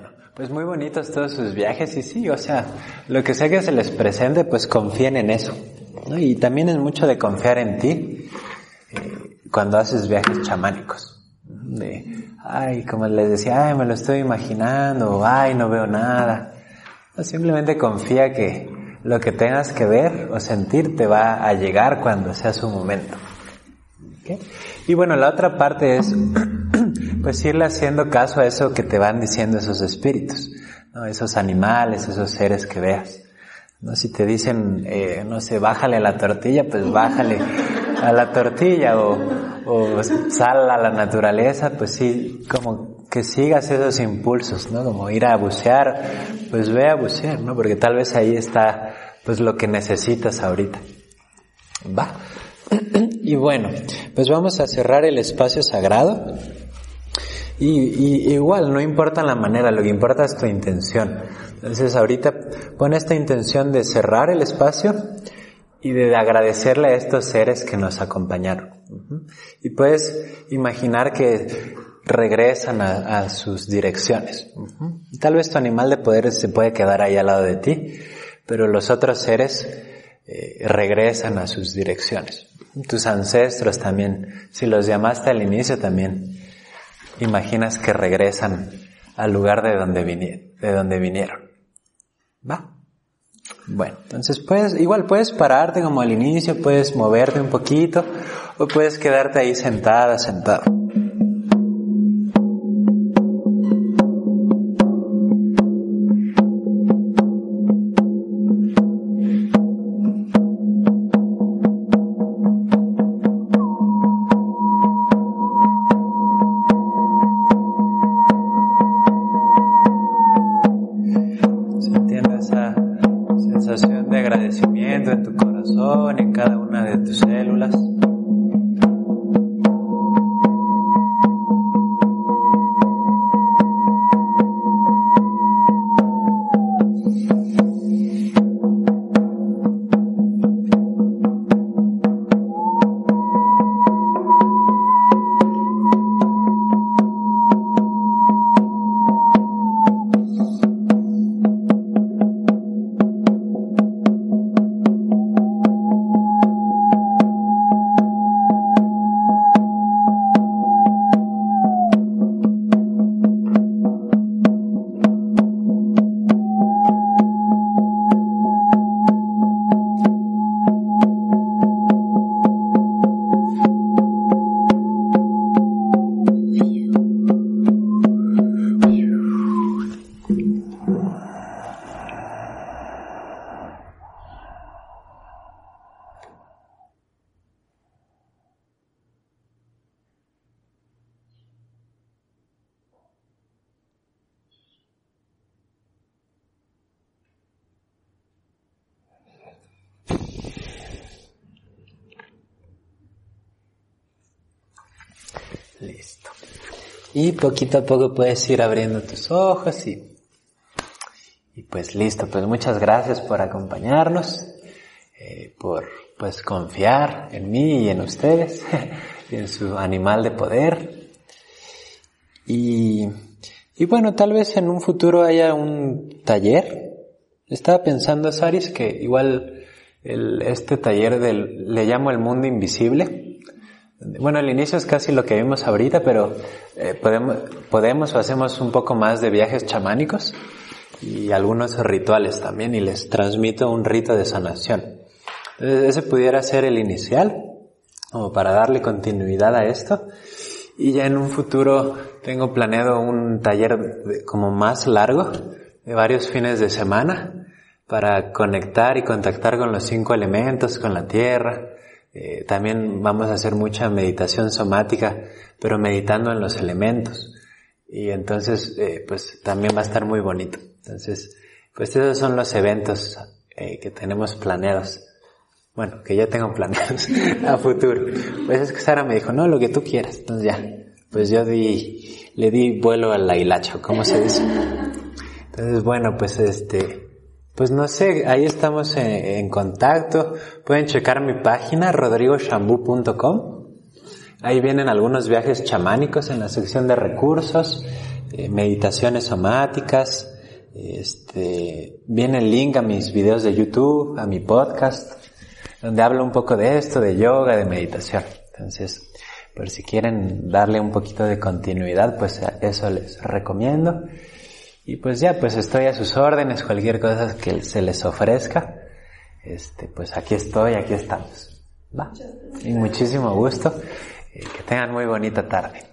Bueno, pues muy bonitos todos sus viajes y sí, o sea, lo que sea que se les presente, pues confíen en eso. Y también es mucho de confiar en ti eh, cuando haces viajes chamánicos. De, ay, como les decía, ay, me lo estoy imaginando, ay, no veo nada. simplemente confía que lo que tengas que ver o sentir te va a llegar cuando sea su momento. Y bueno, la otra parte es pues irle haciendo caso a eso que te van diciendo esos espíritus, ¿no? esos animales, esos seres que veas. ¿no? Si te dicen, eh, no sé, bájale a la tortilla, pues bájale a la tortilla o, o sal a la naturaleza, pues sí, como que sigas esos impulsos, ¿no? Como ir a bucear, pues ve a bucear, ¿no? Porque tal vez ahí está, pues lo que necesitas ahorita. Va. Y bueno, pues vamos a cerrar el espacio sagrado. Y, igual, no importa la manera, lo que importa es tu intención. Entonces ahorita pon esta intención de cerrar el espacio y de agradecerle a estos seres que nos acompañaron. Y puedes imaginar que regresan a, sus direcciones. Tal vez tu animal de poder se puede quedar ahí al lado de ti, pero los otros seres eh, regresan a sus direcciones. Tus ancestros también, si los llamaste al inicio también, imaginas que regresan al lugar de donde, de donde vinieron. ¿Va? Bueno, entonces puedes, igual puedes pararte como al inicio, puedes moverte un poquito o puedes quedarte ahí sentada, sentado. agradecimiento en tu corazón, en cada una de tus células. Listo. Y poquito a poco puedes ir abriendo tus ojos y, y pues listo. Pues muchas gracias por acompañarnos, eh, por pues confiar en mí y en ustedes, y en su animal de poder. Y, y bueno, tal vez en un futuro haya un taller. Estaba pensando, Saris, que igual este taller del, le llamo el mundo invisible bueno, al inicio es casi lo que vimos ahorita, pero eh, podemos, podemos o hacemos un poco más de viajes chamánicos y algunos rituales también y les transmito un rito de sanación. ese pudiera ser el inicial, como para darle continuidad a esto. Y ya en un futuro tengo planeado un taller como más largo, de varios fines de semana, para conectar y contactar con los cinco elementos, con la tierra, eh, también vamos a hacer mucha meditación somática, pero meditando en los elementos. Y entonces, eh, pues también va a estar muy bonito. Entonces, pues esos son los eventos eh, que tenemos planeados. Bueno, que ya tengo planeados a futuro. Pues es que Sara me dijo, no, lo que tú quieras. Entonces ya, pues yo di, le di vuelo al hilacho, ¿cómo se dice? Entonces, bueno, pues este, pues no sé, ahí estamos en, contacto. Pueden checar mi página rodrigoshambu.com. Ahí vienen algunos viajes chamánicos en la sección de recursos. eh, meditaciones somáticas, este, viene el link a mis videos de YouTube, a mi podcast, donde hablo un poco de esto, de yoga, de meditación. Entonces, por si quieren darle un poquito de continuidad, pues eso les recomiendo. Y pues ya, pues estoy a sus órdenes, cualquier cosa que se les ofrezca, este, pues aquí estoy, aquí estamos. ¿Va? Y muchísimo gusto. Eh, que tengan muy bonita tarde.